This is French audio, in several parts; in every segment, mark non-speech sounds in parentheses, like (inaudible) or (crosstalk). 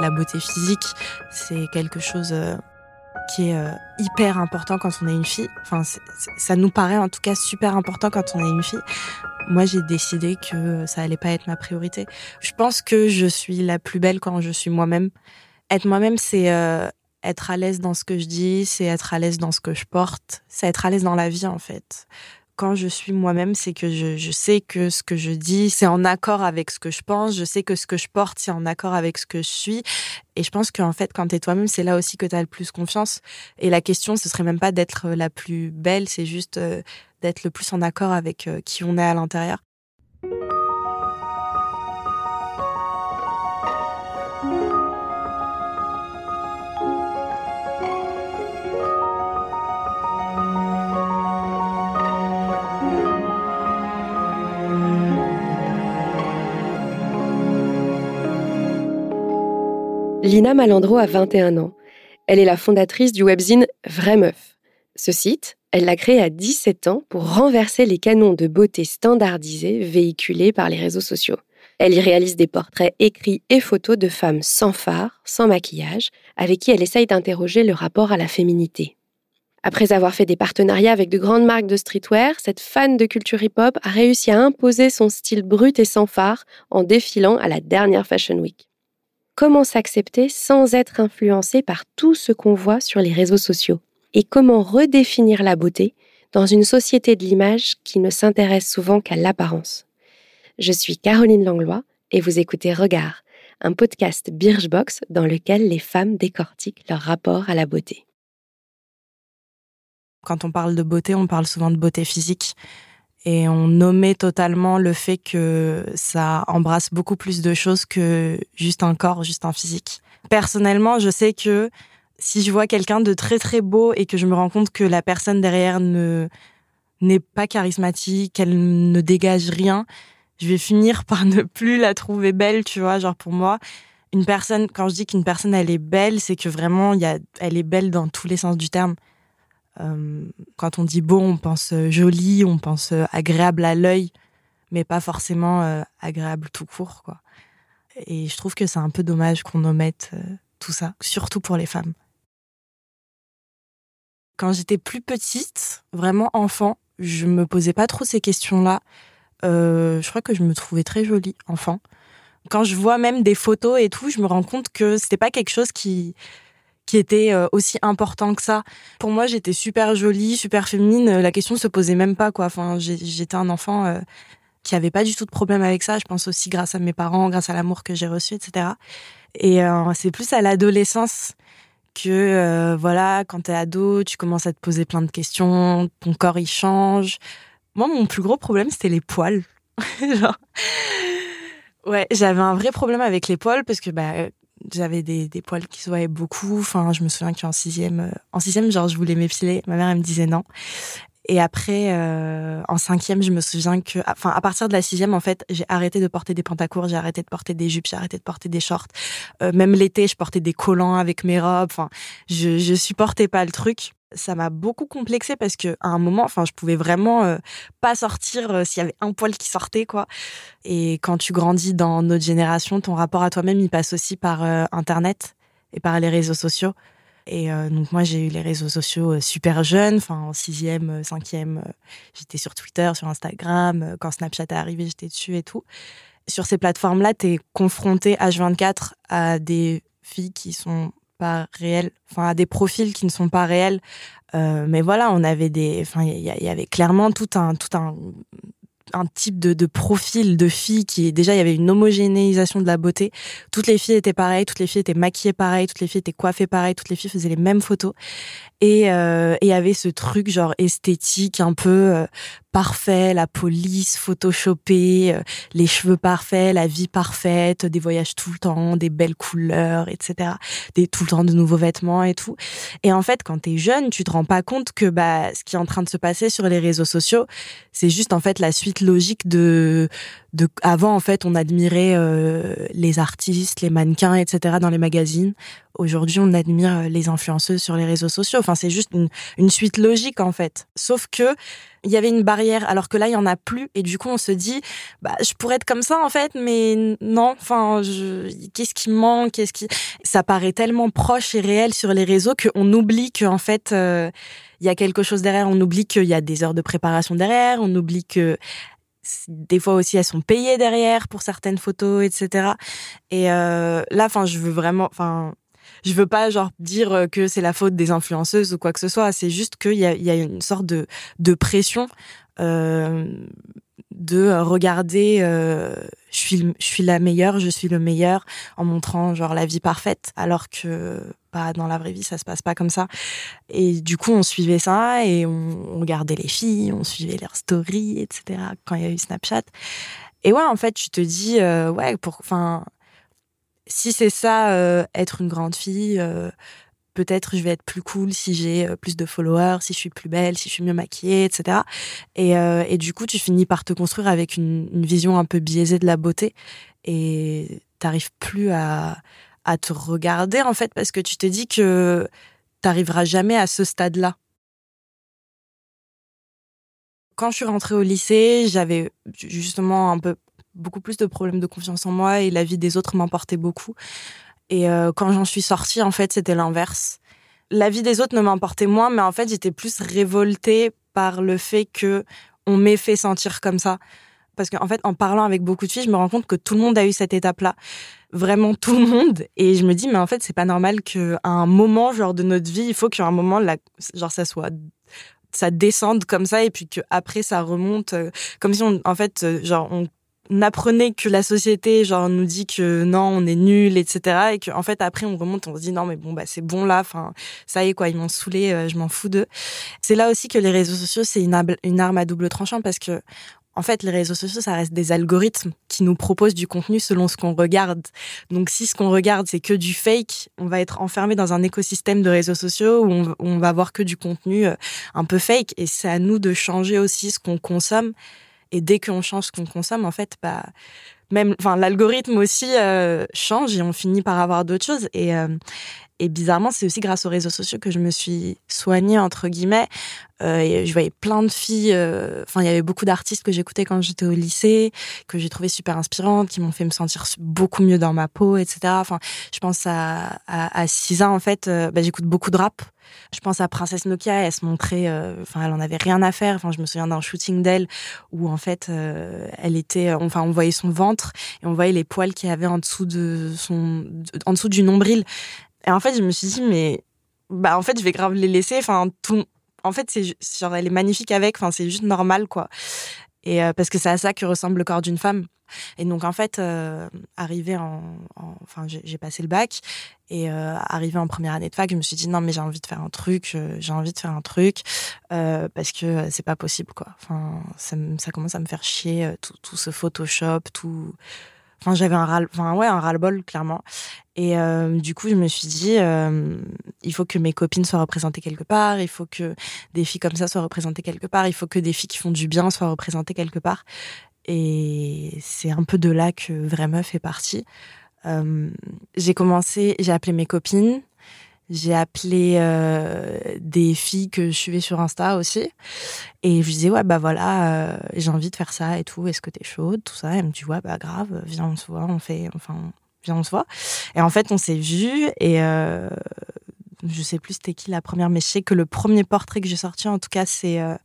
La beauté physique, c'est quelque chose euh, qui est euh, hyper important quand on est une fille. Enfin, ça nous paraît en tout cas super important quand on est une fille. Moi, j'ai décidé que ça allait pas être ma priorité. Je pense que je suis la plus belle quand je suis moi-même. Être moi-même, c'est euh, être à l'aise dans ce que je dis, c'est être à l'aise dans ce que je porte, c'est être à l'aise dans la vie en fait quand je suis moi-même, c'est que je, sais que ce que je dis, c'est en accord avec ce que je pense. Je sais que ce que je porte, c'est en accord avec ce que je suis. Et je pense qu'en fait, quand tu es toi-même, c'est là aussi que tu as le plus confiance. Et la question, ce serait même pas d'être la plus belle, c'est juste euh, d'être le plus en accord avec euh, qui on est à l'intérieur. Lina Malandro a 21 ans. Elle est la fondatrice du webzine Vraie Meuf. Ce site, elle l'a créé à 17 ans pour renverser les canons de beauté standardisés véhiculés par les réseaux sociaux. Elle y réalise des portraits écrits et photos de femmes sans phare, sans maquillage, avec qui elle essaye d'interroger le rapport à la féminité. Après avoir fait des partenariats avec de grandes marques de streetwear, cette fan de culture hip-hop a réussi à imposer son style brut et sans phare en défilant à la dernière Fashion Week. Comment s'accepter sans être influencé par tout ce qu'on voit sur les réseaux sociaux Et comment redéfinir la beauté dans une société de l'image qui ne s'intéresse souvent qu'à l'apparence Je suis Caroline Langlois et vous écoutez Regard, un podcast Birchbox dans lequel les femmes décortiquent leur rapport à la beauté. Quand on parle de beauté, on parle souvent de beauté physique et on nommait totalement le fait que ça embrasse beaucoup plus de choses que juste un corps, juste un physique. Personnellement, je sais que si je vois quelqu'un de très très beau et que je me rends compte que la personne derrière ne n'est pas charismatique, qu'elle ne dégage rien, je vais finir (laughs) par ne plus la trouver belle, tu vois, genre pour moi, une personne quand je dis qu'une personne elle est belle, c'est que vraiment il y a elle est belle dans tous les sens du terme. Euh, quand on dit beau, on pense euh, joli, on pense euh, agréable à l'œil, mais pas forcément agréable tout court, quoi. Et je trouve que c'est un peu dommage qu'on omette tout ça, surtout pour les femmes. Quand j'étais plus petite, vraiment enfant, je me posais pas trop ces questions-là. je crois que je me trouvais très jolie enfant. Quand je vois même des photos et tout, je me rends compte que c'était pas quelque chose qui qui était euh, aussi important que ça. Pour moi, j'étais super jolie, super féminine. La question se posait même pas, quoi. Enfin, j'étais un enfant euh, qui avait pas du tout de problème avec ça. Je pense aussi grâce à mes parents, grâce à l'amour que j'ai reçu, etc. Et euh, c'est plus à l'adolescence que, voilà, quand t'es ado, tu commences à te poser plein de questions, ton corps il change. Moi, mon plus gros problème, c'était les poils. (laughs) Ouais, j'avais un vrai problème avec les poils parce que bah, j'avais des, des, poils qui se voyaient beaucoup. Enfin, je me souviens qu'en sixième, euh, en sixième, genre, je voulais m'épiler. Ma mère, elle me disait non. Et après, euh, en cinquième, je me souviens que, enfin, à partir de la sixième, en fait, j'ai arrêté de porter des pantacours, j'ai arrêté de porter des jupes, j'ai arrêté de porter des shorts. Euh, même l'été, je portais des collants avec mes robes. Enfin, je, je supportais pas le truc ça m'a beaucoup complexé parce que à un moment, enfin, je pouvais vraiment euh, pas sortir euh, s'il y avait un poil qui sortait, quoi. Et quand tu grandis dans notre génération, ton rapport à toi-même, il passe aussi par euh, Internet et par les réseaux sociaux. Et donc moi, j'ai eu les réseaux sociaux super jeunes, enfin en sixième, cinquième, j'étais sur Twitter, sur Instagram. Quand Snapchat est arrivé, j'étais dessus et tout. Sur ces plateformes-là, tu es confronté H24 à des filles qui sont pas réels, enfin à des profils qui ne sont pas réels. Euh, mais voilà, on avait des, enfin il y, avait clairement tout un tout un un type de, de, profil de filles qui déjà il y avait une homogénéisation de la beauté. Toutes les filles étaient pareilles, toutes les filles étaient maquillées pareil, toutes les filles étaient coiffées pareil, toutes les filles faisaient les mêmes photos. Et euh, il y avait ce truc genre esthétique un peu euh, parfait, la police photoshopée, euh, les cheveux parfaits, la vie parfaite, des voyages tout le temps, des belles couleurs, etc. Des tout le temps de nouveaux vêtements et tout. Et en fait, quand t'es jeune, tu te rends pas compte que bah ce qui est en train de se passer sur les réseaux sociaux, c'est juste en fait la suite logique de de avant en fait on admirait euh, les artistes les mannequins etc dans les magazines. Aujourd'hui on admire euh, les influenceuses sur les réseaux sociaux. Enfin c'est juste une, une, suite logique en fait. Sauf que il y avait une barrière alors que là il y en a plus. Et du coup on se dit bah je pourrais être comme ça en fait mais non. Enfin qu'est-ce qui manque? Qu'est-ce qui ça paraît tellement proche et réel sur les réseaux qu'on oublie que en fait euh, il y a quelque chose derrière. On oublie qu'il y a des heures de préparation derrière. On oublie que des fois aussi elles sont payées derrière pour certaines photos, etc. Et euh, là, enfin, je veux vraiment, enfin, je veux pas genre dire que c'est la faute des influenceuses ou quoi que ce soit. C'est juste qu'il y a, y a une sorte de, de pression euh, de regarder euh, je suis je suis la meilleure je suis le meilleur en montrant genre la vie parfaite alors que pas dans la vraie vie ça se passe pas comme ça et du coup on suivait ça et on, on regardait les filles on suivait leurs stories etc quand il y a eu Snapchat et ouais en fait tu te dis euh, ouais pour enfin si c'est ça euh, être une grande fille euh, peut-être je vais être plus cool si j'ai plus de followers, si je suis plus belle, si je suis mieux maquillée, etc. Et, et du coup, tu finis par te construire avec une vision un peu biaisée de la beauté et t'arrives plus à, à te regarder en fait parce que tu te dis que t'arriveras jamais à ce stade-là. Quand je suis rentrée au lycée, j'avais justement un peu beaucoup plus de problèmes de confiance en moi et la vie des autres m'emportait beaucoup. Et euh, quand j'en suis sortie, en fait, c'était l'inverse. La vie des autres ne m'importait moins, mais en fait, j'étais plus révoltée par le fait que on m'ait fait sentir comme ça. Parce qu'en fait, en parlant avec beaucoup de filles, je me rends compte que tout le monde a eu cette étape-là. Vraiment tout le monde. Et je me dis, mais en fait, c'est pas normal qu'à un moment, genre, de notre vie, il faut qu'à un moment, genre, ça soit ça descende comme ça et puis que après ça remonte euh, comme si on en fait euh, genre on apprenait que la société genre nous dit que non on est nul etc et que en fait après on remonte on se dit non mais bon bah c'est bon là enfin ça y est quoi ils m'ont saoulé euh, je m'en fous d'eux c'est là aussi que les réseaux sociaux c'est une arme à double tranchant parce que en fait, les réseaux sociaux, ça reste des algorithmes qui nous proposent du contenu selon ce qu'on regarde. Donc, si ce qu'on regarde, c'est que du fake, on va être enfermé dans un écosystème de réseaux sociaux où on, va voir que du contenu euh, un peu fake. Et c'est à nous de changer aussi ce qu'on consomme et dès qu'on change ce qu'on consomme, en fait, bah, même, enfin, l'algorithme aussi euh, change et on finit par avoir d'autres choses. Et, euh, et bizarrement, c'est aussi grâce aux réseaux sociaux que je me suis soignée entre guillemets. Euh, je voyais plein de filles. Euh, enfin, il y avait beaucoup d'artistes que j'écoutais quand j'étais au lycée, que j'ai trouvé super inspirantes, qui m'ont fait me sentir beaucoup mieux dans ma peau, etc. Enfin, je pense à à, à Cisa en fait. Euh, bah, j'écoute beaucoup de rap. Je pense à Princesse Nokia, elle se montrait, euh, enfin, elle en avait rien à faire. Enfin, je me souviens d'un shooting d'elle où en fait, euh, elle était, enfin, on voyait son ventre et on voyait les poils qu'il y avait en dessous de son, en dessous du nombril. Et en fait, je me suis dit, mais bah en fait, je vais grave les laisser. Enfin, tout. En fait, c'est elle est magnifique avec. Enfin, c'est juste normal, quoi. Et euh, parce que c'est à ça que ressemble le corps d'une femme. Et donc en fait, euh, en, en enfin, j'ai passé le bac et euh, arrivé en première année de fac, je me suis dit non mais j'ai envie de faire un truc, euh, j'ai envie de faire un truc euh, parce que c'est pas possible quoi. Enfin, ça, ça commence à me faire chier euh, tout, tout ce Photoshop, tout Enfin, j'avais un ras, enfin ouais, un ras-le-bol clairement. Et euh, du coup, je me suis dit, euh, il faut que mes copines soient représentées quelque part. Il faut que des filles comme ça soient représentées quelque part. Il faut que des filles qui font du bien soient représentées quelque part. Et c'est un peu de là que Vraie Meuf est partie. Euh, j'ai commencé, j'ai appelé mes copines, j'ai appelé euh, des filles que je suivais sur Insta aussi. Et je lui disais, ouais, bah voilà, euh, j'ai envie de faire ça et tout. Est-ce que t'es chaude? Tout ça. Elle me dit, ouais, bah grave, viens, on se voit, on fait, enfin, viens, on se voit. Et en fait, on s'est vus et euh, je sais plus c'était qui la première, mais je sais que le premier portrait que j'ai sorti, en tout cas, c'est euh,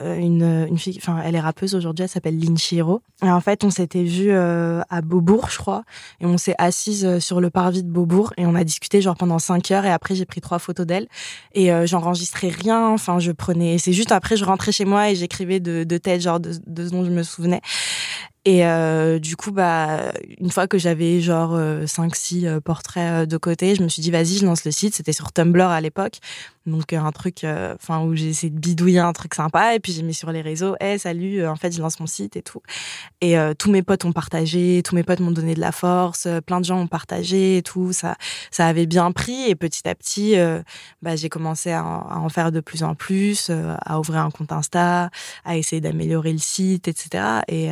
une, une fille, enfin, elle est rappeuse aujourd'hui, elle s'appelle Lin Chiro. Et en fait, on s'était vu euh, à Beaubourg, je crois, et on s'est assise euh, sur le parvis de Beaubourg et on a discuté genre pendant cinq heures. Et après, j'ai pris trois photos d'elle et euh, j'enregistrais rien. Enfin, je prenais. C'est juste après, je rentrais chez moi et j'écrivais de, de tête, genre de, de ce dont je me souvenais. Et euh, du coup, bah, une fois que j'avais genre 5-6 euh, portraits de côté, je me suis dit, vas-y, je lance le site. C'était sur Tumblr à l'époque. Donc, un truc enfin où j'ai essayé de bidouiller un truc sympa. Et puis, j'ai mis sur les réseaux, hé, hey, salut, en fait, je lance mon site et tout. Et euh, tous mes potes ont partagé, tous mes potes m'ont donné de la force, plein de gens ont partagé et tout. Ça, ça avait bien pris. Et petit à petit, euh, bah, j'ai commencé à en, faire de plus en plus, euh, à ouvrir un compte Insta, à essayer d'améliorer le site, etc. Et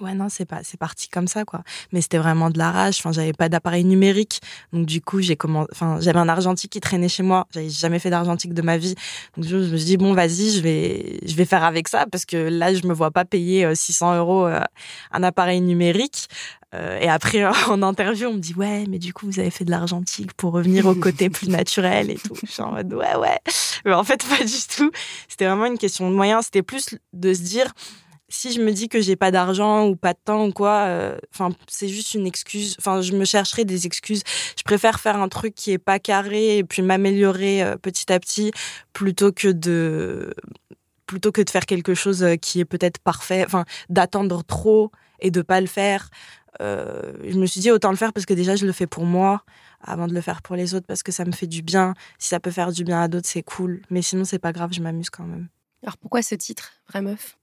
Ouais, non, c'est pas, c'est parti comme ça, quoi. Mais c'était vraiment de la rage. Enfin, j'avais pas d'appareil numérique. Donc, du coup, j'ai comment, enfin, j'avais un argentique qui traînait chez moi. J'avais jamais fait d'argentique de ma vie. Donc, je, me suis dit, bon, vas-y, je vais, je vais faire avec ça parce que là, je me vois pas payer 600 euh, euros euh, un appareil numérique. Euh, et après, (laughs) en interview, on me dit, ouais, mais du coup, vous avez fait de l'argentique pour revenir au côté plus naturel et tout. Je suis en mode, ouais, ouais. Mais en fait, (laughs) pas du tout. C'était vraiment une question de moyens. C'était plus de se dire, si je me dis que j'ai pas d'argent ou pas de temps ou quoi, euh, enfin c'est juste une excuse. Enfin, je me chercherai des excuses. Je préfère faire un truc qui est pas carré et puis m'améliorer euh, petit à petit plutôt que de plutôt que de faire quelque chose euh, qui est peut-être parfait. Enfin, d'attendre trop et de pas le faire. je me suis dit autant le faire parce que déjà je le fais pour moi avant de le faire pour les autres parce que ça me fait du bien. Si ça peut faire du bien à d'autres, c'est cool. Mais sinon, c'est pas grave, je m'amuse quand même. Alors pourquoi ce titre, Vraie Meuf?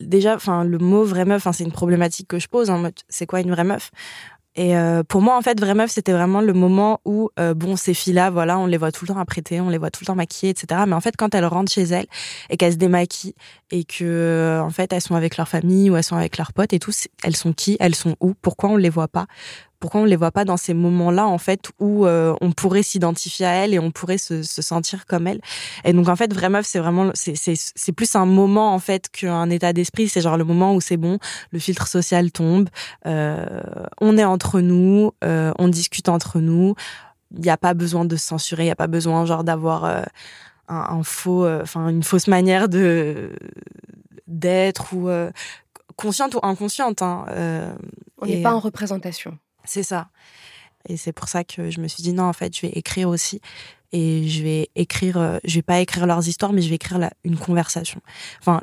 Déjà, enfin, le mot vraie meuf, c'est une problématique que je pose. En c'est quoi une vraie meuf? Et euh, pour moi, en fait, vraie meuf, c'était vraiment le moment où, euh, bon, ces filles-là, voilà, on les voit tout le temps apprêtées, on les voit tout le temps maquillées, etc. Mais en fait, quand elles rentrent chez elles et qu'elles se démaquillent et que, euh, en fait, elles sont avec leur famille ou elles sont avec leurs potes et tout, elles sont qui? Elles sont où? Pourquoi on les voit pas? Pourquoi on les voit pas dans ces moments-là en fait où euh, on pourrait s'identifier à elle et on pourrait se, sentir comme elle et donc en fait vraie meuf c'est vraiment c'est plus un moment en fait qu'un état d'esprit. C'est genre le moment où c'est bon le filtre social tombe euh, on est entre nous euh, on discute entre nous. Il n'y a pas besoin de se censurer il n'y a pas besoin genre d'avoir un, faux enfin une fausse manière de d'être ou consciente ou inconsciente hein, on n'est pas en représentation c'est ça. Et c'est pour ça que je me suis dit non, en fait, je vais écrire aussi. Et je vais écrire, euh, je vais pas écrire leurs histoires, mais je vais écrire une conversation. Enfin,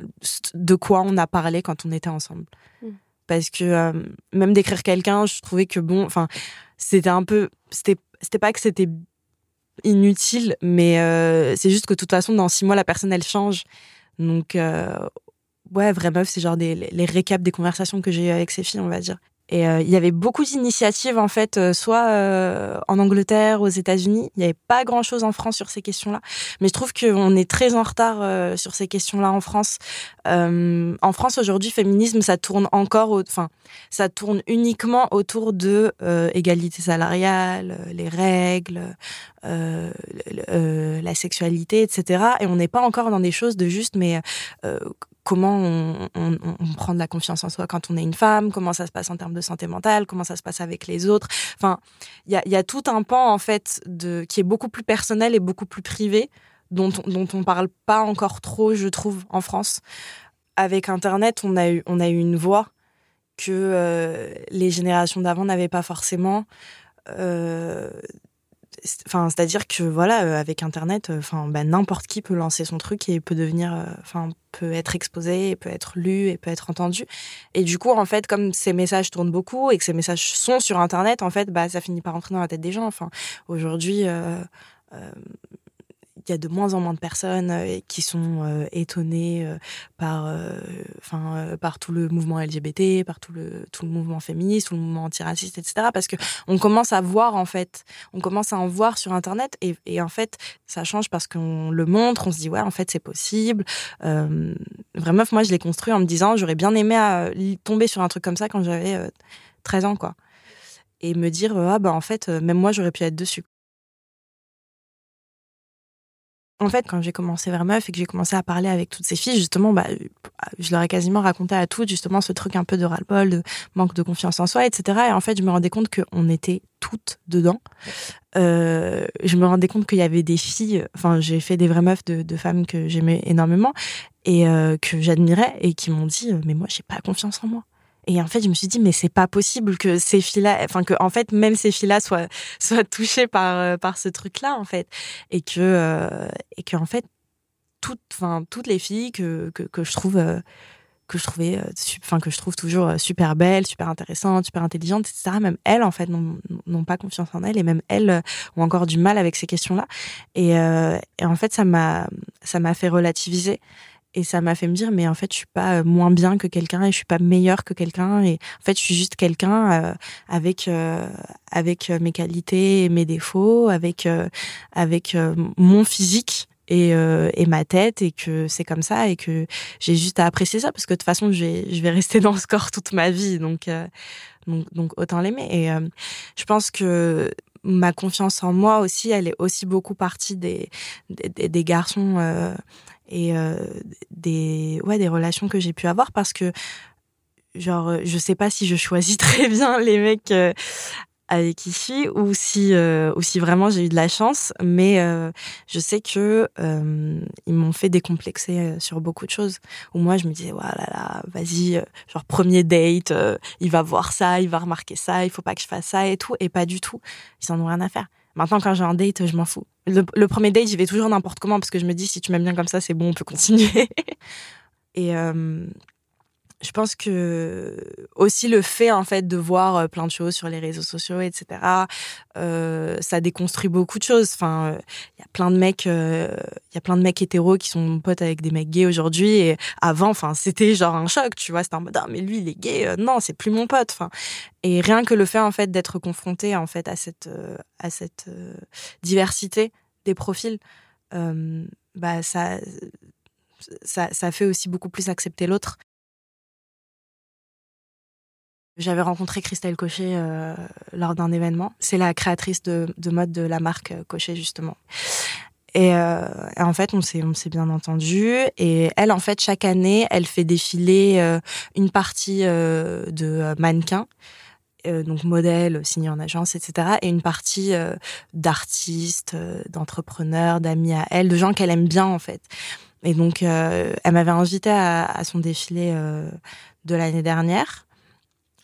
de quoi on a parlé quand on était ensemble. Mm. Parce que euh, même d'écrire quelqu'un, je trouvais que bon, enfin, c'était un peu, c'était, pas que c'était inutile, mais euh, c'est juste que de toute façon, dans six mois, la personne, elle change. Donc, ouais, vraie meuf, c'est genre des, les récaps des conversations que j'ai eues avec ces filles, on va dire. Et euh, il y avait beaucoup d'initiatives en fait, euh, soit euh, en Angleterre, aux États-Unis. Il n'y avait pas grand-chose en France sur ces questions-là, mais je trouve qu'on est très en retard sur ces questions-là en France. en France aujourd'hui, féminisme, ça tourne encore, enfin, ça tourne uniquement autour de égalité salariale, les règles, la sexualité, etc. Et on n'est pas encore dans des choses de juste, mais comment on, on, on, prend de la confiance en soi quand on est une femme, comment ça se passe en termes de santé mentale, comment ça se passe avec les autres. Enfin, il y a, tout un pan en fait de qui est beaucoup plus personnel et beaucoup plus privé dont dont on parle pas encore trop, je trouve, en France. Avec Internet, on a eu on a eu une voix que euh, les générations d'avant n'avaient pas forcément. Euh, enfin c'est à dire que voilà euh, avec internet euh, enfin ben, n'importe qui peut lancer son truc et peut devenir euh, enfin peut être exposé peut être lu et peut être entendu. Et du coup en fait comme ces messages tournent beaucoup et que ces messages sont sur internet en fait bah ça finit par rentrer dans la tête des gens. Enfin aujourd'hui il y a de moins en moins de personnes euh, qui sont euh, étonnées euh, par, enfin, par tout le mouvement LGBT, par tout le, tout le mouvement féministe, tout le mouvement antiraciste, etc. Parce que on commence à voir en fait, on commence à en voir sur Internet et, en fait, ça change parce qu'on le montre, on se dit ouais, en fait, c'est possible. Euh, vraiment, moi, je l'ai construit en me disant, j'aurais bien aimé tomber sur un truc comme ça quand j'avais 13 ans, quoi. Et me dire, ah bah en fait, même moi, j'aurais pu être dessus. En fait, quand j'ai commencé vers Meuf et que j'ai commencé à parler avec toutes ces filles, justement, bah, je leur ai quasiment raconté à toutes, justement, ce truc un peu de ras-le-bol, de manque de confiance en soi, etc. Et en fait, je me rendais compte qu'on était toutes dedans. Euh, je me rendais compte qu'il y avait des filles, enfin, j'ai fait des vraies meufs de, femmes que j'aimais énormément et euh, que j'admirais et qui m'ont dit, mais moi, j'ai pas confiance en moi. Et en fait, je me suis dit, mais c'est pas possible que ces filles-là, enfin, que, en fait, même ces filles-là (laughs) soient, touchées par, euh, par ce truc-là, en fait. Et que, euh, et que, en fait, toutes, enfin, toutes les filles que, que, que je trouve, euh, que je trouvais, enfin, que je trouve toujours super belles, super intéressantes, super intelligentes, etc., même elles, en fait, n'ont pas confiance en elles et même elles ont encore du mal avec ces questions-là. Et, et en fait, ça m'a, ça m'a fait relativiser et ça m'a fait me dire mais en fait je suis pas euh, moins bien que quelqu'un et je suis pas meilleure que quelqu'un. Et en fait je suis juste quelqu'un euh, avec euh, avec mes qualités et mes défauts avec avec mon physique et, euh, et, ma tête et que c'est comme ça et que j'ai juste à apprécier ça parce que de toute façon je vais, je vais rester dans ce corps toute ma vie. Donc euh, donc, donc, autant l'aimer. Et euh, je pense que ma confiance en moi aussi elle est aussi beaucoup partie des des, des garçons et des ouais des relations que j'ai pu avoir parce que genre je sais pas si je choisis (laughs) très bien les mecs avec qui ou si euh, ou si vraiment j'ai eu de la chance mais euh, je sais que euh, ils m'ont fait décomplexer euh, sur beaucoup de choses. Où moi je me disais voilà là là vas-y euh, genre premier date il va voir ça il va remarquer ça il faut pas que je fasse ça et tout et pas du tout. Ils en ont rien à faire. Maintenant quand j'ai un date je m'en fous le, premier date j'y vais toujours n'importe comment parce que je me dis si tu m'aimes bien comme ça c'est bon on peut continuer. (laughs) Et je pense que aussi le fait en fait de voir euh, plein de choses sur les réseaux sociaux, etc. Euh, ça déconstruit beaucoup de choses. Enfin, il euh, y a plein de mecs, il euh, y a plein de mecs hétéros qui sont potes avec des mecs gays aujourd'hui. Et avant, enfin, c'était genre un choc, tu vois. C'était en mode ah, mais lui il est gay, non, c'est plus mon pote. Enfin, et rien que le fait en fait d'être confronté en fait à cette à cette diversité des profils, bah ça ça, ça fait aussi beaucoup plus accepter l'autre j'avais rencontré Christelle Cochet euh, lors d'un événement. C'est la créatrice de, de, mode de la marque euh, Cochet, justement. Et, euh, en fait, on s'est bien entendu. Et elle, en fait, chaque année, elle fait défiler une partie de mannequins. donc modèles signés en agence, etc. Et une partie d'artistes, d'entrepreneurs, d'amis à elle, de gens qu'elle aime bien en fait. Et donc, elle m'avait invitée à, son défilé de l'année dernière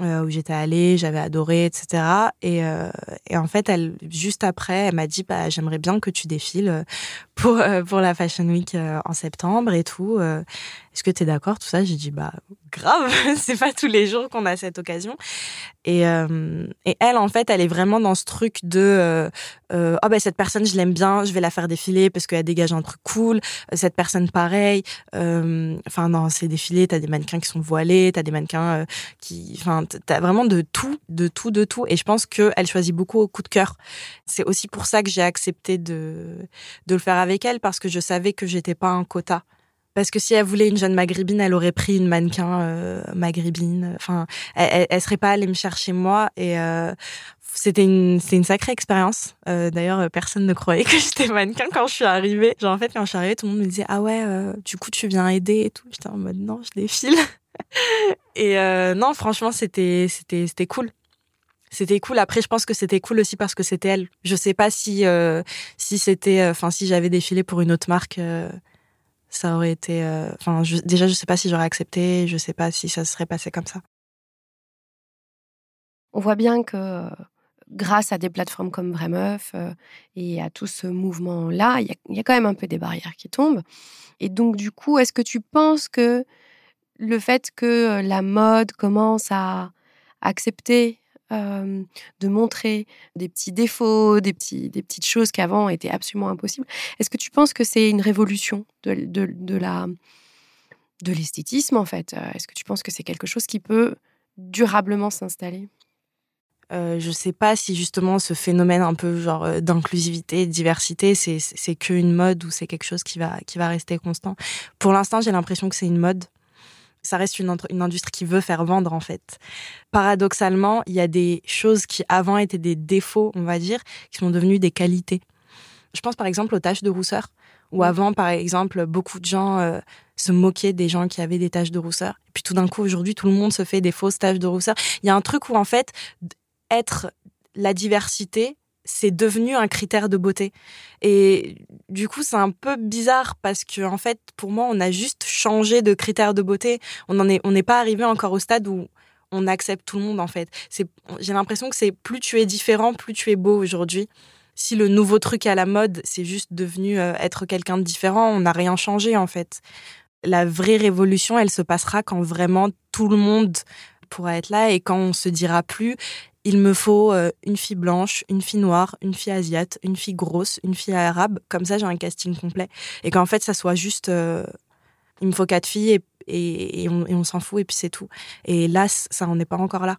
euh, où j'étais allée, j'avais adoré, etc. Et, euh, et, en fait, elle, juste après, elle m'a dit, bah, j'aimerais bien que tu défiles euh, pour euh, pour la Fashion Week euh, en septembre et tout. Est-ce que tu es d'accord Tout ça, j'ai dit, bah, grave, (laughs) c'est pas tous les jours qu'on a cette occasion. Et, et elle, en fait, elle est vraiment dans ce truc de, oh ben cette personne, je l'aime bien, je vais la faire défiler parce qu'elle dégage un truc cool. Cette personne, pareil. Enfin, dans ces défilés, t'as des mannequins qui sont voilés, t'as des mannequins qui, enfin, t'as vraiment de tout, de tout, de tout. Et je pense qu'elle choisit beaucoup au coup de cœur. C'est aussi pour ça que j'ai accepté de, de le faire avec elle parce que je savais que j'étais pas un quota. Parce que si elle voulait une jeune maghrébine, elle aurait pris une mannequin euh, maghrébine. Enfin, elle, elle, serait pas allée me chercher moi. Et euh, c'était une, sacrée expérience. Euh, D'ailleurs, personne ne croyait que (laughs) j'étais mannequin quand je suis arrivée. Genre en fait, quand je suis arrivée, tout le monde me disait ah ouais, euh, du coup tu viens aider et tout. J'étais en mode non, je défile. (laughs) et euh, non, franchement, c'était cool c'était cool. Après, je pense que c'était cool aussi parce que c'était elle. Je sais pas si euh, si c'était, euh, enfin, si j'avais défilé pour une autre marque, euh, ça aurait été. Euh, enfin, déjà, je sais pas si j'aurais accepté. Je sais pas si ça serait passé comme ça. On voit bien que grâce à des plateformes comme Vraie Meuf et à tout ce mouvement-là, il y, y, a quand même un peu des barrières qui tombent. Et donc, du coup, est-ce que tu penses que le fait que la mode commence à accepter euh, de montrer des petits défauts, des, petites choses qui avant étaient absolument impossibles. Est-ce que tu penses que c'est une révolution de, la de l'esthétisme en fait Est-ce que tu penses que c'est quelque chose qui peut durablement s'installer? Euh, je sais pas si justement ce phénomène un peu genre d'inclusivité, de diversité, c'est c'est qu'une mode ou c'est quelque chose qui va qui va rester constant. Pour l'instant, j'ai l'impression que c'est une mode ça reste une, une, industrie qui veut faire vendre en fait. Paradoxalement, il y a des choses qui avant étaient des défauts, on va dire, qui sont devenues des qualités. Je pense par exemple aux taches de rousseur, où avant, par exemple, beaucoup de gens euh, se moquaient des gens qui avaient des taches de rousseur. Et puis tout d'un coup, aujourd'hui, tout le monde se fait des fausses taches de rousseur. Il y a un truc où en fait, être la diversité, c'est devenu un critère de beauté. Et du coup, c'est un peu bizarre parce que, en fait, pour moi, on a juste changé de critère de beauté. On en est, on n'est pas arrivé encore au stade où on accepte tout le monde, en fait. J'ai l'impression que c'est plus tu es différent, plus tu es beau aujourd'hui. Si le nouveau truc à la mode, c'est juste devenu euh, être quelqu'un de différent, on n'a rien changé, en fait. La vraie révolution, elle se passera quand vraiment tout le monde pourra être là et quand on se dira plus il me faut euh, une fille blanche, une fille noire, une fille asiate, une fille grosse, une fille arabe. Comme ça, j'ai un casting complet. Et qu'en fait, ça soit juste, euh, il me faut quatre filles et, et, on, s'en fout et puis c'est tout. Et là, ça, on n'est pas encore là.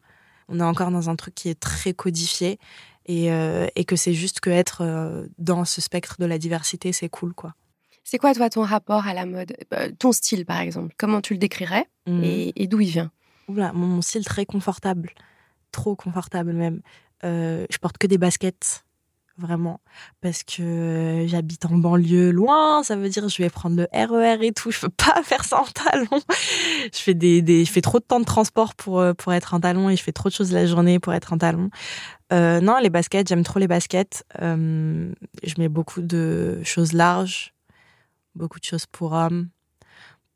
On est encore dans un truc qui est très codifié et, euh, et que c'est juste que être dans ce spectre de la diversité, c'est cool, quoi. C'est quoi, toi, ton rapport à la mode? Ton style, par exemple Comment tu le décrirais? Mhm. et, d'où il vient? Oula, mon style très confortable. Trop confortable même. Euh, je porte que des baskets. Vraiment. Parce que euh, j'habite en banlieue loin. Ça veut dire je vais prendre le RER et tout. Je peux pas (laughs) faire ça en talons. Je fais, des, je fais trop de temps de transport pour, euh, pour être en talons et je fais trop de choses la journée pour être en talons. Euh, non, les baskets, j'aime trop les baskets. Je mets beaucoup de choses larges, beaucoup de choses pour hommes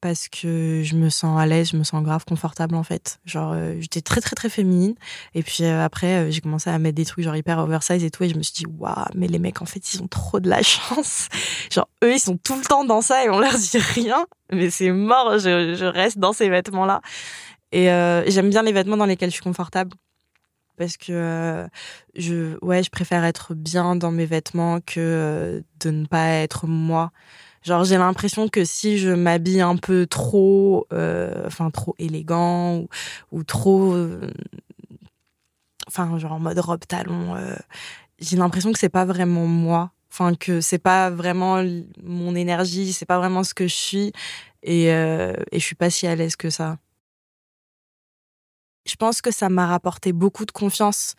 parce que je me sens à l'aise, je me sens grave confortable en fait. Genre, euh, j'étais très très très féminine. Et puis euh, après, euh, j'ai commencé à mettre des trucs genre hyper oversize et tout. Et je me suis dit, waouh, mais les mecs en fait, ils ont trop de la (laughs) chance. genre, eux, ils sont tout le temps dans ça et on leur dit rien. Mais c'est mort, je, je reste dans ces vêtements-là. Et j'aime bien les vêtements dans lesquels je suis confortable. Parce que je, ouais, je préfère être bien dans mes vêtements que de ne pas être moi. Genre, j'ai l'impression que si je m'habille un peu trop, euh, enfin, trop élégant ou, ou trop, euh, enfin, genre en mode robe talon, euh, j'ai l'impression que c'est pas vraiment moi. Enfin, que c'est pas vraiment mon énergie, c'est pas vraiment ce que je suis. Et, euh, et je suis pas si à l'aise que ça. Je pense que ça m'a rapporté beaucoup de confiance.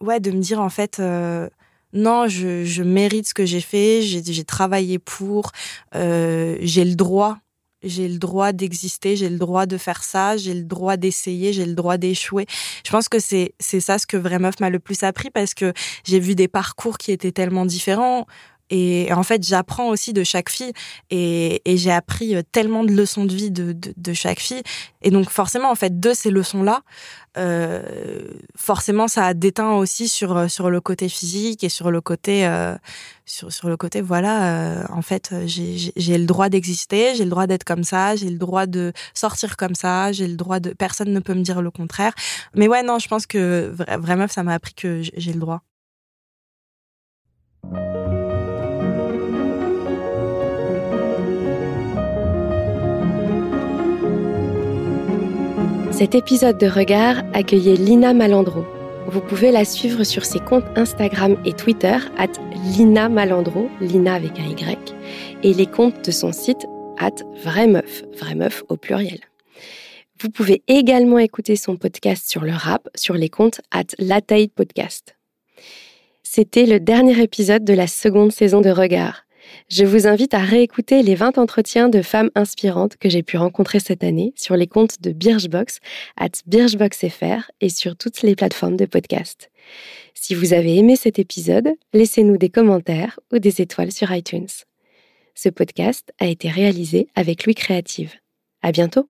Ouais, de me dire en fait, euh, non, je, je mérite ce que j'ai fait, j'ai travaillé pour, euh, j'ai le droit. J'ai le droit d'exister, j'ai le droit de faire ça, j'ai le droit d'essayer, j'ai le droit d'échouer. Je pense que c'est c'est ça ce que Vraie Meuf m'a le plus appris parce que j'ai vu des parcours qui étaient tellement différents. Et en fait, j'apprends aussi de chaque fille et, j'ai appris euh, tellement de leçons de vie de, chaque fille. Et donc forcément, en fait, de ces leçons-là, euh, forcément, ça a déteint aussi sur euh, sur le côté physique et sur le côté sur sur le côté voilà. en fait, j'ai le droit d'exister, j'ai le droit d'être comme ça, j'ai le droit de sortir comme ça, j'ai le droit de personne ne peut me dire le contraire. Mais ouais, non, je pense que Meuf, ça m'a appris que j'ai le droit. Cet épisode de Regard accueillait Lina Malandro. Vous pouvez la suivre sur ses comptes Instagram et Twitter, at Lina Malandro, Lina avec un Y, et les comptes de son site, at Vraie Meuf, Vraie Meuf au pluriel. Vous pouvez également écouter son podcast sur le rap sur les comptes at Lataï Podcast. C'était le dernier épisode de la seconde saison de Regard. Je vous invite à réécouter les 20 entretiens de femmes inspirantes que j'ai pu rencontrer cette année sur les comptes de Birchbox, at BirchboxFR et sur toutes les plateformes de podcast. Si vous avez aimé cet épisode, laissez-nous des commentaires ou des étoiles sur iTunes. Ce podcast a été réalisé avec Louis Créative. À bientôt!